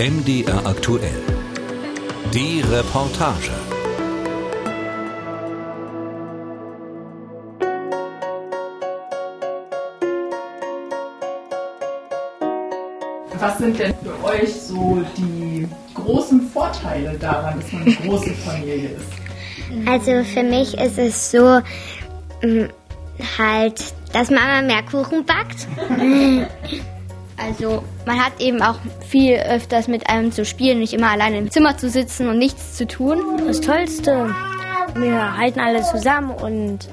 MDR aktuell. Die Reportage. Was sind denn für euch so die großen Vorteile daran, dass man eine große Familie ist? Also für mich ist es so, mh, halt, dass Mama mehr Kuchen backt. Also man hat eben auch viel öfters mit einem zu spielen, nicht immer alleine im Zimmer zu sitzen und nichts zu tun. Das Tollste, wir halten alle zusammen und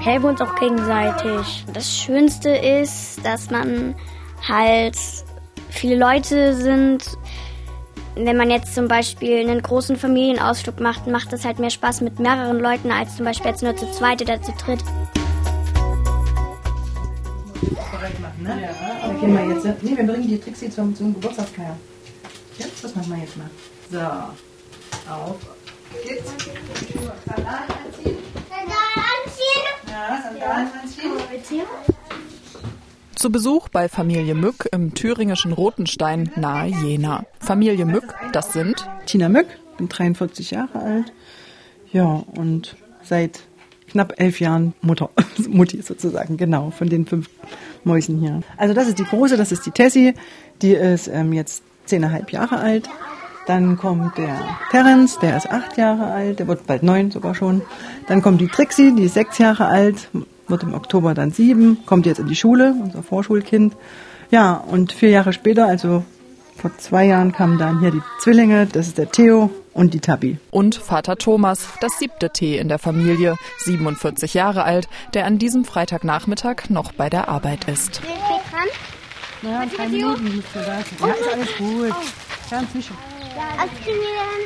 helfen uns auch gegenseitig. Das Schönste ist, dass man halt viele Leute sind. Wenn man jetzt zum Beispiel einen großen Familienausflug macht, macht das halt mehr Spaß mit mehreren Leuten als zum Beispiel jetzt nur zu zweit oder zu dritt. Ne? Ja. Gehen wir jetzt. Nee, wir bringen die Trixie zum, zum Geburtstagsfeier. Ja, das machen wir jetzt mal. So. Auf geht's. Sandalen anziehen. Ja, Sandalen anziehen. Zu Besuch bei Familie Mück im thüringischen Rotenstein nahe Jena. Familie Mück, das sind Tina Mück, bin 43 Jahre alt. Ja, und seit knapp elf Jahren Mutter, Mutti sozusagen, genau, von den fünf Mäusen hier. Also das ist die große, das ist die Tessie, die ist ähm, jetzt zehneinhalb Jahre alt. Dann kommt der Terence, der ist acht Jahre alt, der wird bald neun sogar schon. Dann kommt die Trixie, die ist sechs Jahre alt, wird im Oktober dann sieben, kommt jetzt in die Schule, unser Vorschulkind. Ja, und vier Jahre später, also vor zwei Jahren, kamen dann hier die Zwillinge, das ist der Theo und die Tabi. Und Vater Thomas, das siebte T in der Familie, 47 Jahre alt, der an diesem Freitagnachmittag noch bei der Arbeit ist. Ja. Ja, ist alles gut. Ganz sicher.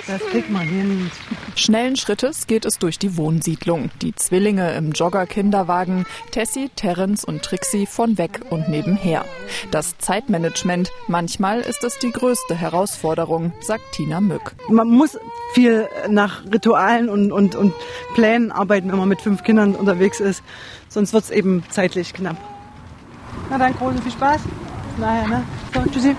Das kriegt man hin. Schnellen Schrittes geht es durch die Wohnsiedlung. Die Zwillinge im Jogger-Kinderwagen, Tessie, Terence und Trixie von weg und nebenher. Das Zeitmanagement, manchmal ist es die größte Herausforderung, sagt Tina Mück. Man muss viel nach Ritualen und, und, und Plänen arbeiten, wenn man mit fünf Kindern unterwegs ist. Sonst wird es eben zeitlich knapp. Na dann, Krone, viel Spaß. Nachher, ne? So, tschüssi.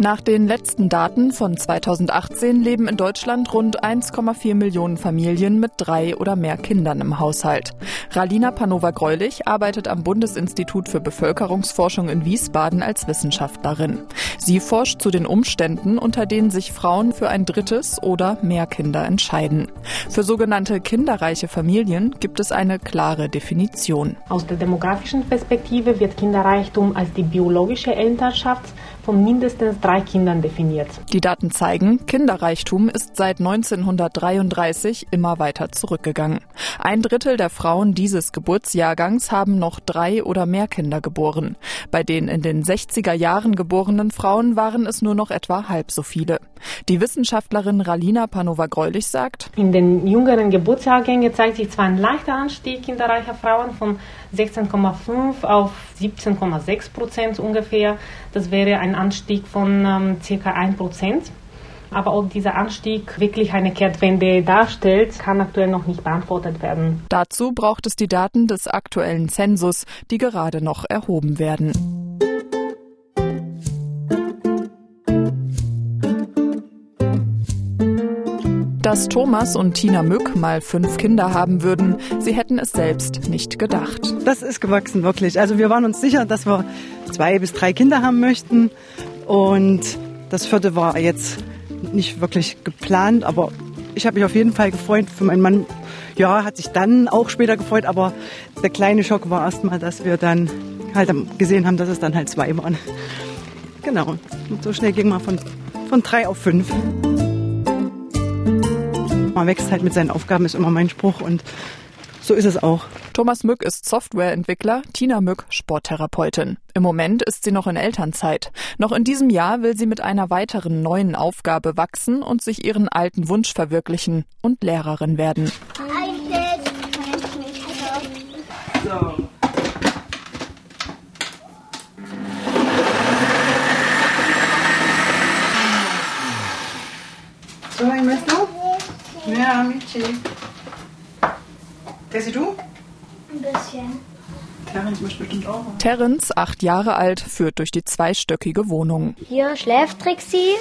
Nach den letzten Daten von 2018 leben in Deutschland rund 1,4 Millionen Familien mit drei oder mehr Kindern im Haushalt. Ralina Panova-Greulich arbeitet am Bundesinstitut für Bevölkerungsforschung in Wiesbaden als Wissenschaftlerin. Sie forscht zu den Umständen, unter denen sich Frauen für ein drittes oder mehr Kinder entscheiden. Für sogenannte kinderreiche Familien gibt es eine klare Definition. Aus der demografischen Perspektive wird Kinderreichtum als die biologische Elternschaft von mindestens drei Kindern definiert. Die Daten zeigen, Kinderreichtum ist seit 1933 immer weiter zurückgegangen. Ein Drittel der Frauen dieses Geburtsjahrgangs haben noch drei oder mehr Kinder geboren. Bei den in den 60er Jahren geborenen Frauen waren es nur noch etwa halb so viele. Die Wissenschaftlerin Ralina Panova-Greulich sagt, In den jüngeren Geburtsjahrgängen zeigt sich zwar ein leichter Anstieg kinderreicher Frauen von 16,5 auf 17,6 Prozent ungefähr. Das wäre ein Anstieg von ähm, circa 1 Prozent. Aber ob dieser Anstieg wirklich eine Kehrtwende darstellt, kann aktuell noch nicht beantwortet werden. Dazu braucht es die Daten des aktuellen Zensus, die gerade noch erhoben werden. Dass Thomas und Tina Mück mal fünf Kinder haben würden, sie hätten es selbst nicht gedacht. Das ist gewachsen, wirklich. Also wir waren uns sicher, dass wir zwei bis drei Kinder haben möchten. Und das vierte war jetzt nicht wirklich geplant, aber ich habe mich auf jeden Fall gefreut. Für meinen Mann, ja, hat sich dann auch später gefreut, aber der kleine Schock war erstmal, dass wir dann halt gesehen haben, dass es dann halt zwei waren. Genau. Und so schnell ging man von, von drei auf fünf. Man wächst halt mit seinen Aufgaben, ist immer mein Spruch und so ist es auch. Thomas Mück ist Softwareentwickler, Tina Mück Sporttherapeutin. Im Moment ist sie noch in Elternzeit. Noch in diesem Jahr will sie mit einer weiteren neuen Aufgabe wachsen und sich ihren alten Wunsch verwirklichen und Lehrerin werden. So. So, Messer? Ja, Michi. Tessie, du? Ein bisschen. Terence möchte bestimmt auch. Terence, acht Jahre alt, führt durch die zweistöckige Wohnung. Hier schläft Trixie.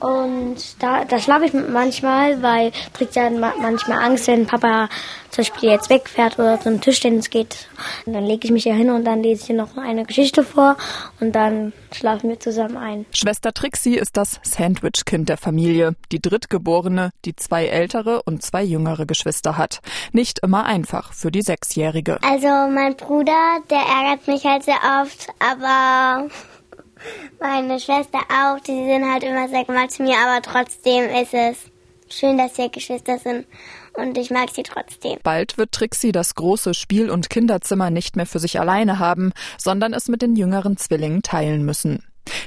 Und da, da schlafe ich manchmal, weil Trixie hat manchmal Angst, wenn Papa zum Beispiel jetzt wegfährt oder zum Tischtennis geht. Und dann lege ich mich hier hin und dann lese ich hier noch eine Geschichte vor und dann schlafen wir zusammen ein. Schwester Trixie ist das Sandwich-Kind der Familie, die Drittgeborene, die zwei ältere und zwei jüngere Geschwister hat. Nicht immer einfach für die Sechsjährige. Also mein Bruder, der ärgert mich halt sehr oft, aber meine Schwester auch, die sind halt immer sehr gemein zu mir, aber trotzdem ist es schön, dass wir Geschwister sind und ich mag sie trotzdem. Bald wird Trixie das große Spiel- und Kinderzimmer nicht mehr für sich alleine haben, sondern es mit den jüngeren Zwillingen teilen müssen.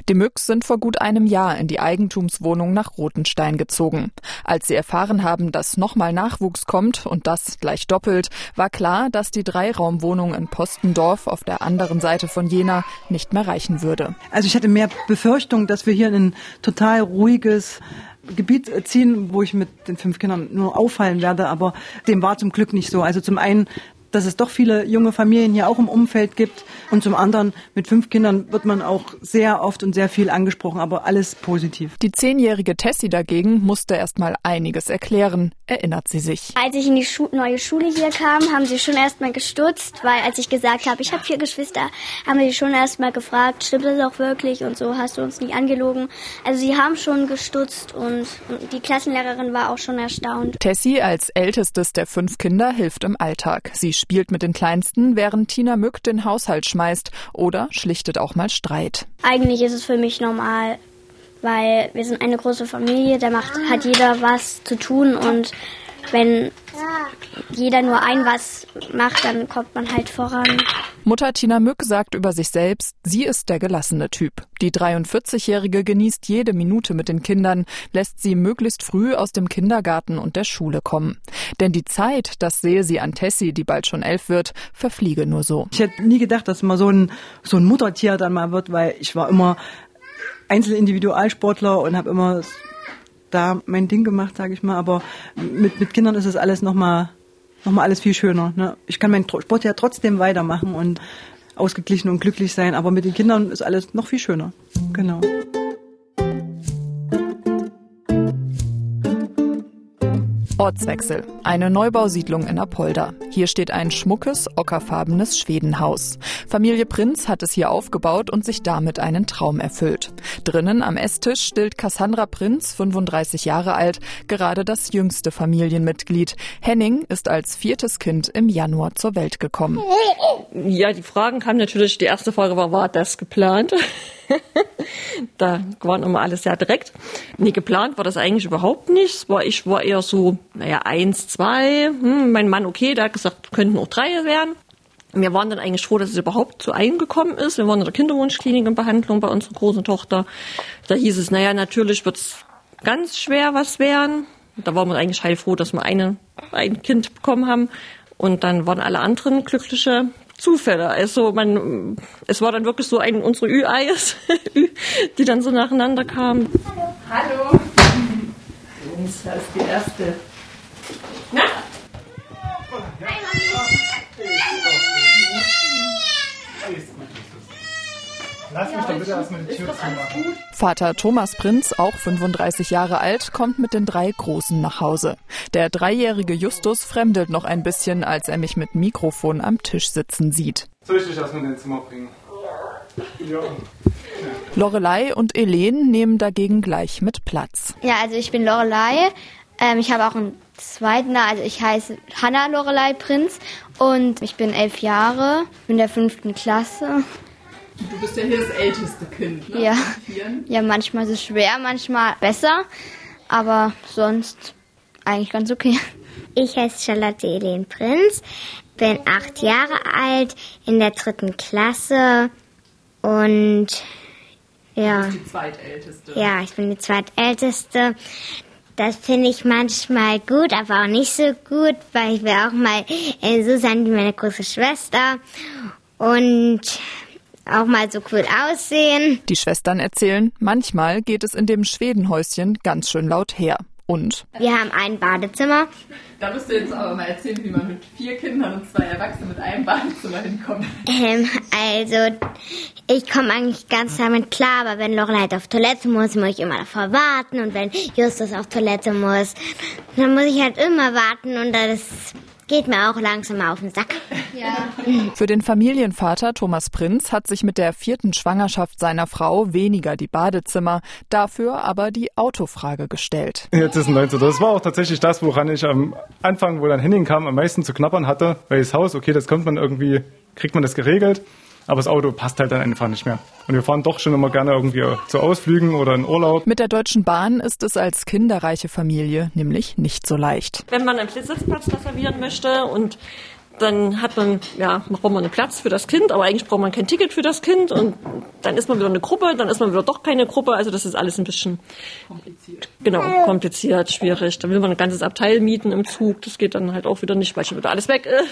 Die Mücks sind vor gut einem Jahr in die Eigentumswohnung nach Rotenstein gezogen. Als sie erfahren haben, dass nochmal Nachwuchs kommt und das gleich doppelt, war klar, dass die Dreiraumwohnung in Postendorf auf der anderen Seite von Jena nicht mehr reichen würde. Also ich hatte mehr Befürchtung, dass wir hier in ein total ruhiges Gebiet ziehen, wo ich mit den fünf Kindern nur auffallen werde, aber dem war zum Glück nicht so. Also zum einen dass es doch viele junge Familien hier auch im Umfeld gibt. Und zum anderen, mit fünf Kindern wird man auch sehr oft und sehr viel angesprochen, aber alles positiv. Die zehnjährige Tessie dagegen musste erst mal einiges erklären, erinnert sie sich. Als ich in die Schu neue Schule hier kam, haben sie schon erst mal gestutzt, weil als ich gesagt habe, ich habe vier Geschwister, haben sie schon erst mal gefragt, stimmt das auch wirklich und so, hast du uns nicht angelogen? Also sie haben schon gestutzt und, und die Klassenlehrerin war auch schon erstaunt. Tessie als ältestes der fünf Kinder hilft im Alltag. Sie spielt mit den Kleinsten, während Tina Mück den Haushalt schmeißt oder schlichtet auch mal Streit. Eigentlich ist es für mich normal, weil wir sind eine große Familie, da macht, hat jeder was zu tun und wenn jeder nur ein was macht, dann kommt man halt voran. Mutter Tina Mück sagt über sich selbst, sie ist der gelassene Typ. Die 43-Jährige genießt jede Minute mit den Kindern, lässt sie möglichst früh aus dem Kindergarten und der Schule kommen. Denn die Zeit, das sehe sie an Tessie, die bald schon elf wird, verfliege nur so. Ich hätte nie gedacht, dass man so ein, so ein Muttertier dann mal wird, weil ich war immer Einzelindividualsportler und habe immer da mein Ding gemacht, sage ich mal. Aber mit, mit Kindern ist es alles nochmal noch mal alles viel schöner. Ne? Ich kann meinen Sport ja trotzdem weitermachen und ausgeglichen und glücklich sein, aber mit den Kindern ist alles noch viel schöner. Genau. Ortswechsel. Eine Neubausiedlung in Apolda. Hier steht ein schmuckes, ockerfarbenes Schwedenhaus. Familie Prinz hat es hier aufgebaut und sich damit einen Traum erfüllt. Drinnen am Esstisch stillt Cassandra Prinz, 35 Jahre alt, gerade das jüngste Familienmitglied. Henning ist als viertes Kind im Januar zur Welt gekommen. Ja, die Fragen kamen natürlich, die erste Frage war, war das geplant? da waren immer alles sehr direkt. Nee, geplant war das eigentlich überhaupt nicht. War, ich war eher so, naja, eins, zwei. Hm, mein Mann, okay, der hat gesagt, könnten auch drei werden. Wir waren dann eigentlich froh, dass es überhaupt zu einem gekommen ist. Wir waren in der Kinderwunschklinik in Behandlung bei unserer großen Tochter. Da hieß es, naja, natürlich wird's ganz schwer was werden. Da waren wir eigentlich heilfroh, dass wir eine, ein Kind bekommen haben. Und dann waren alle anderen glückliche Zufälle. Also man, es war dann wirklich so ein unsere Ü-Eis, die dann so nacheinander kamen. Hallo. Hallo. Jungs, das ist die erste. Lass mich doch bitte erstmal die Tür zumachen. Vater Thomas Prinz, auch 35 Jahre alt, kommt mit den drei Großen nach Hause. Der dreijährige Justus fremdelt noch ein bisschen, als er mich mit Mikrofon am Tisch sitzen sieht. Soll ich dich erstmal in dein Zimmer bringen? Ja. Lorelei und Elen nehmen dagegen gleich mit Platz. Ja, also ich bin Lorelei. Ähm, ich habe auch einen zweiten, also ich heiße Hanna Lorelei Prinz und ich bin elf Jahre, bin in der fünften Klasse. Du bist ja hier das älteste Kind, ne? Ja. Ja, manchmal ist es schwer, manchmal besser, aber sonst eigentlich ganz okay. Ich heiße Charlotte Elen Prinz, bin acht Jahre alt, in der dritten Klasse und ja. Du bist die zweitälteste. Ja, ich bin die zweitälteste. Das finde ich manchmal gut, aber auch nicht so gut, weil ich will auch mal äh, so sein wie meine große Schwester. Und auch mal so cool aussehen. Die Schwestern erzählen, manchmal geht es in dem Schwedenhäuschen ganz schön laut her. Und wir haben ein Badezimmer. Da musst du jetzt aber mal erzählen, wie man mit vier Kindern und zwei Erwachsenen mit einem Badezimmer hinkommt. Ähm, also, ich komme eigentlich ganz damit klar, aber wenn Lorelei halt auf Toilette muss, muss ich immer davor warten. Und wenn Justus auf Toilette muss, dann muss ich halt immer warten und das geht mir auch langsam auf den Sack. Ja. Für den Familienvater Thomas Prinz hat sich mit der vierten Schwangerschaft seiner Frau weniger die Badezimmer, dafür aber die Autofrage gestellt. Jetzt ist ein 19. Das war auch tatsächlich das, woran ich am Anfang, wo dann Henning kam, am meisten zu knappern hatte, weil das Haus, okay, das kommt man irgendwie, kriegt man das geregelt. Aber das Auto passt halt dann einfach nicht mehr. Und wir fahren doch schon immer gerne irgendwie zu Ausflügen oder in Urlaub. Mit der Deutschen Bahn ist es als kinderreiche Familie nämlich nicht so leicht. Wenn man einen Sitzplatz reservieren möchte und dann hat man, ja, braucht man einen Platz für das Kind, aber eigentlich braucht man kein Ticket für das Kind und dann ist man wieder eine Gruppe, dann ist man wieder doch keine Gruppe. Also das ist alles ein bisschen kompliziert. Genau, kompliziert, schwierig. Da will man ein ganzes Abteil mieten im Zug. Das geht dann halt auch wieder nicht, weil schon wieder alles weg ist.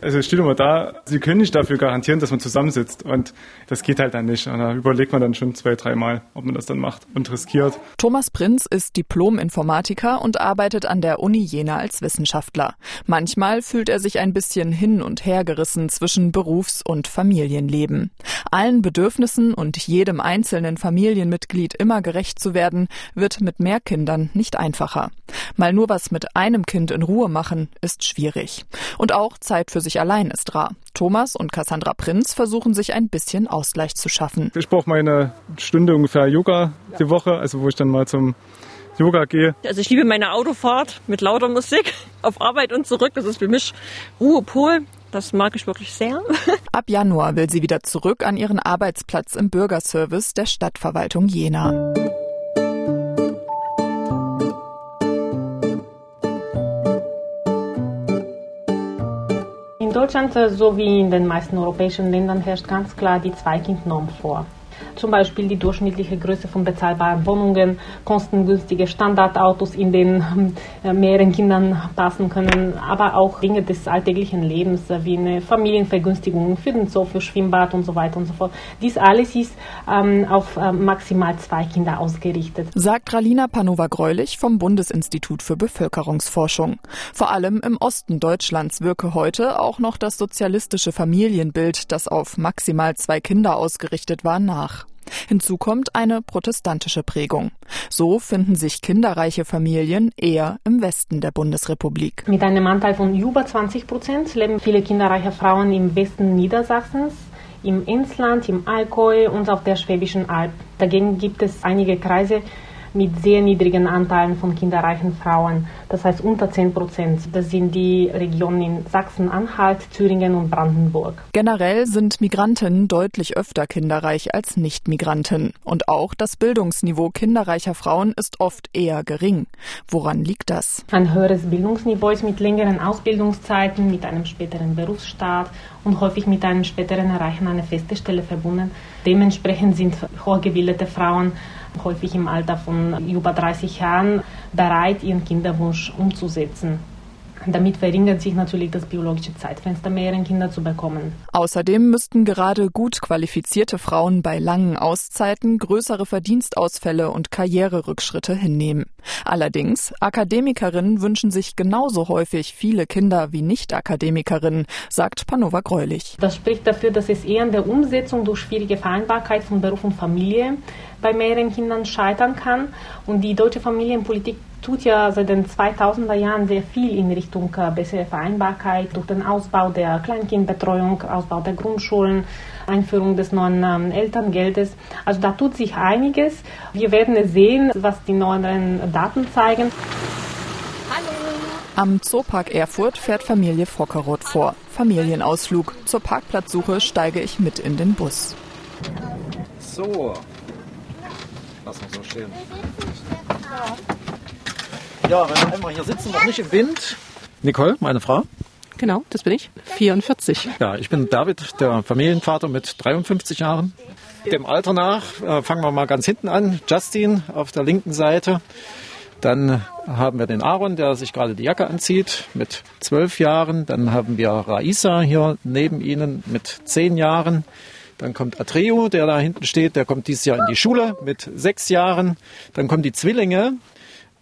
Also steht immer da, sie können nicht dafür garantieren, dass man zusammensitzt und das geht halt dann nicht. Und da überlegt man dann schon zwei, dreimal, ob man das dann macht und riskiert. Thomas Prinz ist Diplom-Informatiker und arbeitet an der Uni Jena als Wissenschaftler. Man Manchmal fühlt er sich ein bisschen hin und her gerissen zwischen Berufs- und Familienleben. Allen Bedürfnissen und jedem einzelnen Familienmitglied immer gerecht zu werden, wird mit mehr Kindern nicht einfacher. Mal nur was mit einem Kind in Ruhe machen, ist schwierig. Und auch Zeit für sich allein ist rar. Thomas und Cassandra Prinz versuchen sich ein bisschen Ausgleich zu schaffen. Ich brauche meine Stunde ungefähr Yoga die Woche, also wo ich dann mal zum Yoga gehe. Also ich liebe meine Autofahrt mit lauter Musik auf Arbeit und zurück. Das ist für mich Ruhe pur. Das mag ich wirklich sehr. Ab Januar will sie wieder zurück an ihren Arbeitsplatz im Bürgerservice der Stadtverwaltung Jena. Deutschland sowie in den meisten europäischen Ländern herrscht ganz klar die Zweikindnorm vor. Zum Beispiel die durchschnittliche Größe von bezahlbaren Wohnungen, kostengünstige Standardautos, in denen äh, mehreren Kindern passen können, aber auch Dinge des alltäglichen Lebens äh, wie eine Familienvergünstigung für den Zoo, für Schwimmbad und so weiter und so fort. Dies alles ist ähm, auf äh, maximal zwei Kinder ausgerichtet. Sagt Ralina Panova-Greulich vom Bundesinstitut für Bevölkerungsforschung. Vor allem im Osten Deutschlands wirke heute auch noch das sozialistische Familienbild, das auf maximal zwei Kinder ausgerichtet war, nach. Hinzu kommt eine protestantische Prägung. So finden sich kinderreiche Familien eher im Westen der Bundesrepublik. Mit einem Anteil von über 20 Prozent leben viele kinderreiche Frauen im Westen Niedersachsens, im Insland, im Allgäu und auf der Schwäbischen Alb. Dagegen gibt es einige Kreise, mit sehr niedrigen Anteilen von kinderreichen Frauen, das heißt unter 10 Prozent. Das sind die Regionen in Sachsen-Anhalt, Thüringen und Brandenburg. Generell sind Migranten deutlich öfter kinderreich als Nicht-Migranten. Und auch das Bildungsniveau kinderreicher Frauen ist oft eher gering. Woran liegt das? Ein höheres Bildungsniveau ist mit längeren Ausbildungszeiten, mit einem späteren Berufsstart und häufig mit einem späteren Erreichen einer festen Stelle verbunden. Dementsprechend sind hochgebildete Frauen häufig im Alter von über 30 Jahren bereit, ihren Kinderwunsch umzusetzen. Damit verringert sich natürlich das biologische Zeitfenster, mehrere Kinder zu bekommen. Außerdem müssten gerade gut qualifizierte Frauen bei langen Auszeiten größere Verdienstausfälle und Karriererückschritte hinnehmen. Allerdings, Akademikerinnen wünschen sich genauso häufig viele Kinder wie Nicht-Akademikerinnen, sagt Panova Greulich. Das spricht dafür, dass es eher an der Umsetzung durch schwierige Vereinbarkeit von Beruf und Familie bei mehreren Kindern scheitern kann. Und die deutsche Familienpolitik tut ja seit den 2000er Jahren sehr viel in Richtung äh, bessere Vereinbarkeit durch den Ausbau der Kleinkindbetreuung, Ausbau der Grundschulen, Einführung des neuen ähm, Elterngeldes. Also da tut sich einiges. Wir werden sehen, was die neueren Daten zeigen. Am Zoopark Erfurt fährt Familie Fockeroth vor. Familienausflug. Zur Parkplatzsuche steige ich mit in den Bus. So, lass uns so stehen. Ja, wenn wir einmal hier sitzen, noch nicht im Wind. Nicole, meine Frau. Genau, das bin ich. 44. Ja, ich bin David, der Familienvater mit 53 Jahren. Dem Alter nach äh, fangen wir mal ganz hinten an. Justin auf der linken Seite. Dann haben wir den Aaron, der sich gerade die Jacke anzieht, mit zwölf Jahren. Dann haben wir Raisa hier neben Ihnen mit zehn Jahren. Dann kommt Atreo, der da hinten steht, der kommt dieses Jahr in die Schule mit sechs Jahren. Dann kommen die Zwillinge,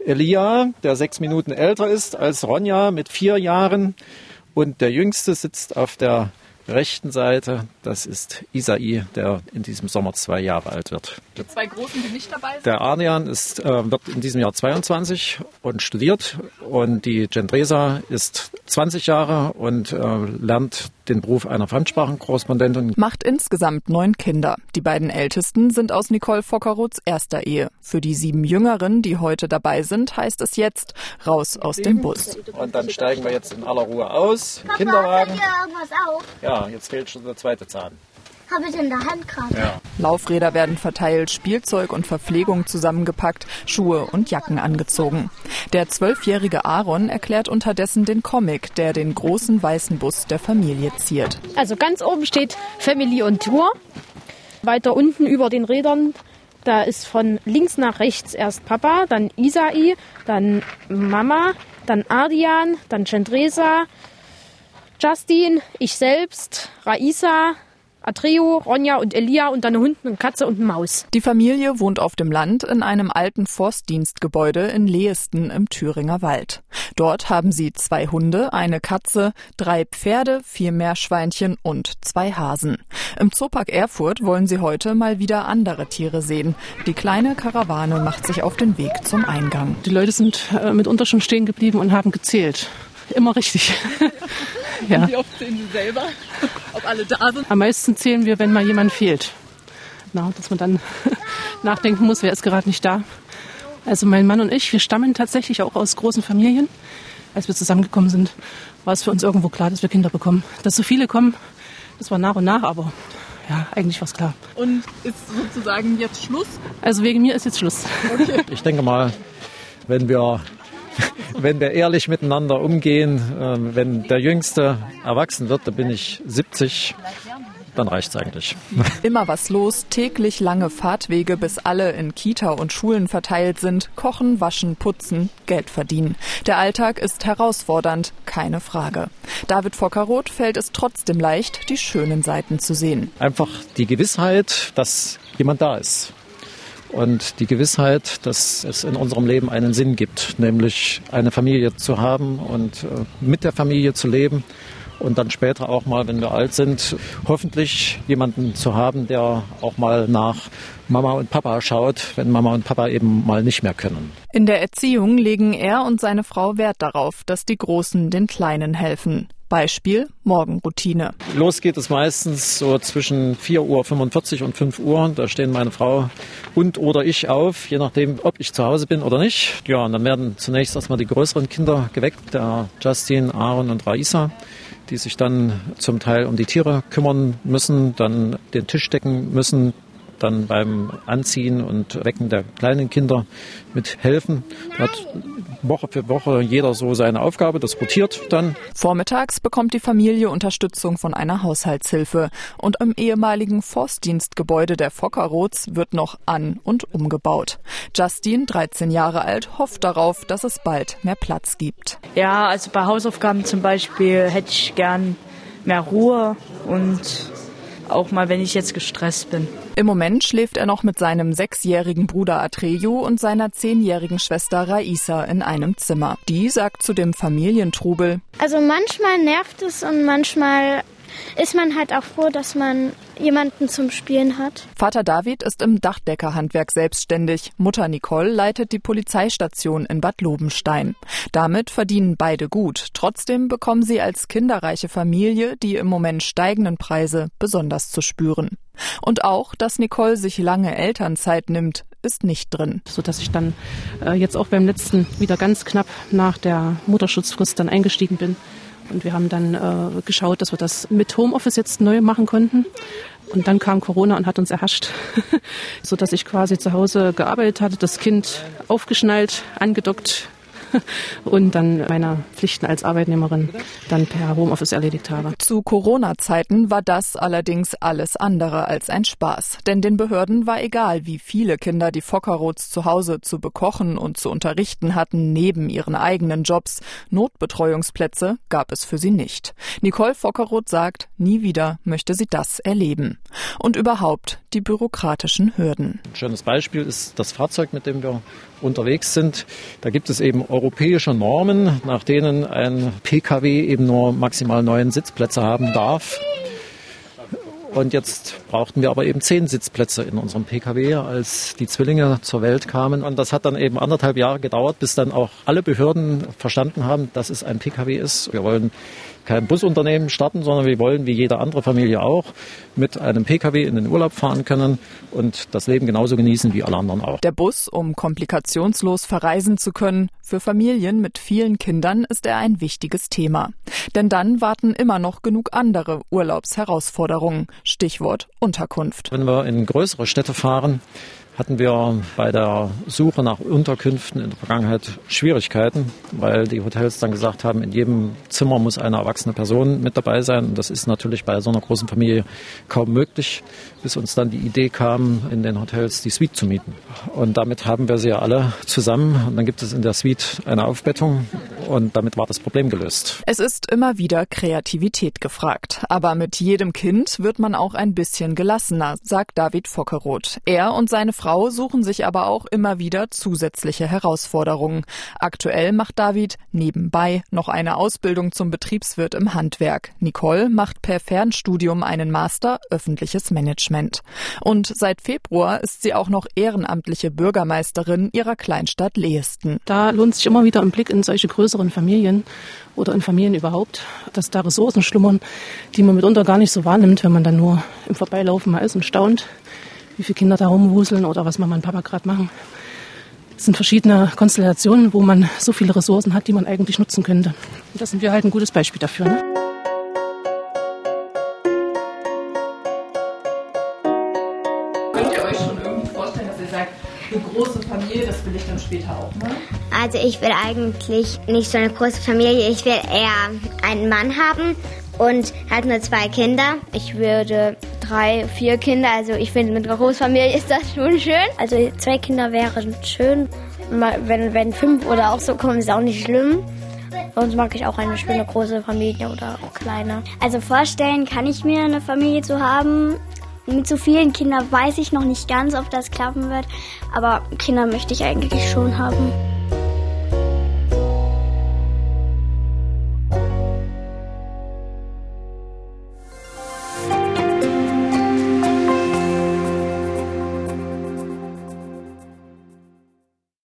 Elia, der sechs Minuten älter ist als Ronja mit vier Jahren. Und der Jüngste sitzt auf der rechten Seite, das ist Isai, der in diesem Sommer zwei Jahre alt wird. Die zwei Großen, die nicht dabei sind? Der Arnian ist, äh, wird in diesem Jahr 22 und studiert und die Gendresa ist 20 Jahre und äh, lernt den Beruf einer Fremdsprachenkorrespondentin. Macht insgesamt neun Kinder. Die beiden ältesten sind aus Nicole Fockeroths erster Ehe. Für die sieben Jüngeren, die heute dabei sind, heißt es jetzt raus aus dem Bus. Und dann steigen wir jetzt in aller Ruhe aus. Kinderwagen. Ja, jetzt fehlt schon der zweite Zahn. Habe ich in der Hand gerade. Ja. Laufräder werden verteilt, Spielzeug und Verpflegung zusammengepackt, Schuhe und Jacken angezogen. Der zwölfjährige Aaron erklärt unterdessen den Comic, der den großen weißen Bus der Familie ziert. Also ganz oben steht Family on Tour. Weiter unten über den Rädern, da ist von links nach rechts erst Papa, dann Isai, dann Mama, dann Ardian, dann Chandresa, Justin, ich selbst, Raisa, Atreo, Ronja und Elia und dann eine Hund, eine Katze und eine Maus. Die Familie wohnt auf dem Land in einem alten Forstdienstgebäude in Lehesten im Thüringer Wald. Dort haben sie zwei Hunde, eine Katze, drei Pferde, vier Meerschweinchen und zwei Hasen. Im Zoopark Erfurt wollen sie heute mal wieder andere Tiere sehen. Die kleine Karawane macht sich auf den Weg zum Eingang. Die Leute sind äh, mitunter schon stehen geblieben und haben gezählt. Immer richtig. ja. Wie oft zählen Sie selber, ob alle da sind? Am meisten zählen wir, wenn mal jemand fehlt. Na, dass man dann nachdenken muss, wer ist gerade nicht da. Also mein Mann und ich, wir stammen tatsächlich auch aus großen Familien. Als wir zusammengekommen sind, war es für uns irgendwo klar, dass wir Kinder bekommen. Dass so viele kommen, das war nach und nach, aber ja, eigentlich war es klar. Und ist sozusagen jetzt Schluss? Also wegen mir ist jetzt Schluss. Okay. Ich denke mal, wenn wir wenn wir ehrlich miteinander umgehen, äh, wenn der Jüngste erwachsen wird, da bin ich 70, dann reicht's eigentlich. Immer was los, täglich lange Fahrtwege, bis alle in Kita und Schulen verteilt sind, kochen, waschen, putzen, Geld verdienen. Der Alltag ist herausfordernd, keine Frage. David Fockeroth fällt es trotzdem leicht, die schönen Seiten zu sehen. Einfach die Gewissheit, dass jemand da ist und die Gewissheit, dass es in unserem Leben einen Sinn gibt, nämlich eine Familie zu haben und äh, mit der Familie zu leben und dann später auch mal, wenn wir alt sind, hoffentlich jemanden zu haben, der auch mal nach Mama und Papa schaut, wenn Mama und Papa eben mal nicht mehr können. In der Erziehung legen er und seine Frau Wert darauf, dass die Großen den Kleinen helfen. Beispiel Morgenroutine. Los geht es meistens so zwischen 4.45 Uhr und 5 Uhr. Da stehen meine Frau und oder ich auf, je nachdem, ob ich zu Hause bin oder nicht. Ja, und dann werden zunächst erstmal die größeren Kinder geweckt, der Justin, Aaron und Raisa die sich dann zum Teil um die Tiere kümmern müssen, dann den Tisch decken müssen, dann beim Anziehen und Wecken der kleinen Kinder mit helfen. Da hat Woche für Woche jeder so seine Aufgabe, das rotiert dann. Vormittags bekommt die Familie Unterstützung von einer Haushaltshilfe und im ehemaligen Forstdienstgebäude der Fockerroths wird noch an- und umgebaut. Justin, 13 Jahre alt, hofft darauf, dass es bald mehr Platz gibt. Ja, also bei Hausaufgaben zum Beispiel hätte ich gern mehr Ruhe und auch mal, wenn ich jetzt gestresst bin. Im Moment schläft er noch mit seinem sechsjährigen Bruder Atreyu und seiner zehnjährigen Schwester Raisa in einem Zimmer. Die sagt zu dem Familientrubel. Also manchmal nervt es und manchmal ist man halt auch froh, dass man jemanden zum Spielen hat. Vater David ist im Dachdeckerhandwerk selbstständig. Mutter Nicole leitet die Polizeistation in Bad Lobenstein. Damit verdienen beide gut. Trotzdem bekommen sie als kinderreiche Familie die im Moment steigenden Preise besonders zu spüren. Und auch, dass Nicole sich lange Elternzeit nimmt, ist nicht drin. So dass ich dann äh, jetzt auch beim letzten wieder ganz knapp nach der Mutterschutzfrist dann eingestiegen bin und wir haben dann äh, geschaut, dass wir das mit Homeoffice jetzt neu machen konnten. Und dann kam Corona und hat uns erhascht, so dass ich quasi zu Hause gearbeitet hatte, das Kind aufgeschnallt, angedockt und dann meiner Pflichten als Arbeitnehmerin dann per Homeoffice erledigt habe. Zu Corona-Zeiten war das allerdings alles andere als ein Spaß. Denn den Behörden war egal, wie viele Kinder die Fockerots zu Hause zu bekochen und zu unterrichten hatten, neben ihren eigenen Jobs. Notbetreuungsplätze gab es für sie nicht. Nicole Fockeroth sagt, nie wieder möchte sie das erleben. Und überhaupt die bürokratischen Hürden. Ein schönes Beispiel ist das Fahrzeug, mit dem wir unterwegs sind. Da gibt es eben europäische Normen, nach denen ein Pkw eben nur maximal neun Sitzplätze haben darf. Und jetzt brauchten wir aber eben zehn Sitzplätze in unserem Pkw, als die Zwillinge zur Welt kamen. Und das hat dann eben anderthalb Jahre gedauert, bis dann auch alle Behörden verstanden haben, dass es ein Pkw ist. Wir wollen kein Busunternehmen starten, sondern wir wollen, wie jede andere Familie auch, mit einem Pkw in den Urlaub fahren können und das Leben genauso genießen wie alle anderen auch. Der Bus, um komplikationslos verreisen zu können, für Familien mit vielen Kindern ist er ein wichtiges Thema. Denn dann warten immer noch genug andere Urlaubsherausforderungen. Stichwort Unterkunft. Wenn wir in größere Städte fahren, hatten wir bei der Suche nach Unterkünften in der Vergangenheit Schwierigkeiten, weil die Hotels dann gesagt haben, in jedem Zimmer muss eine erwachsene Person mit dabei sein. Und das ist natürlich bei so einer großen Familie kaum möglich, bis uns dann die Idee kam, in den Hotels die Suite zu mieten. Und damit haben wir sie ja alle zusammen. Und dann gibt es in der Suite eine Aufbettung und damit war das Problem gelöst. Es ist immer wieder Kreativität gefragt. Aber mit jedem Kind wird man auch ein bisschen gelassener, sagt David Fockeroth. Er und seine suchen sich aber auch immer wieder zusätzliche Herausforderungen. Aktuell macht David nebenbei noch eine Ausbildung zum Betriebswirt im Handwerk. Nicole macht per Fernstudium einen Master öffentliches Management. Und seit Februar ist sie auch noch ehrenamtliche Bürgermeisterin ihrer Kleinstadt Lehesten. Da lohnt sich immer wieder ein Blick in solche größeren Familien oder in Familien überhaupt, dass da Ressourcen schlummern, die man mitunter gar nicht so wahrnimmt, wenn man dann nur im Vorbeilaufen mal ist und staunt wie viele Kinder da rumwuseln oder was Mama und Papa gerade machen. Es sind verschiedene Konstellationen, wo man so viele Ressourcen hat, die man eigentlich nutzen könnte. Und da sind wir halt ein gutes Beispiel dafür. Ne? Könnt ihr euch schon irgendwie vorstellen, dass ihr sagt, eine große Familie, das will ich dann später auch mal? Also ich will eigentlich nicht so eine große Familie. Ich will eher einen Mann haben und halt nur zwei Kinder. Ich würde drei, vier Kinder. Also ich finde, mit einer Großfamilie ist das schon schön. Also zwei Kinder wären schön. Wenn, wenn fünf oder auch so kommen, ist auch nicht schlimm. Sonst mag ich auch eine schöne große Familie oder auch kleine. Also vorstellen kann ich mir eine Familie zu haben. Mit so vielen Kindern weiß ich noch nicht ganz, ob das klappen wird. Aber Kinder möchte ich eigentlich schon haben.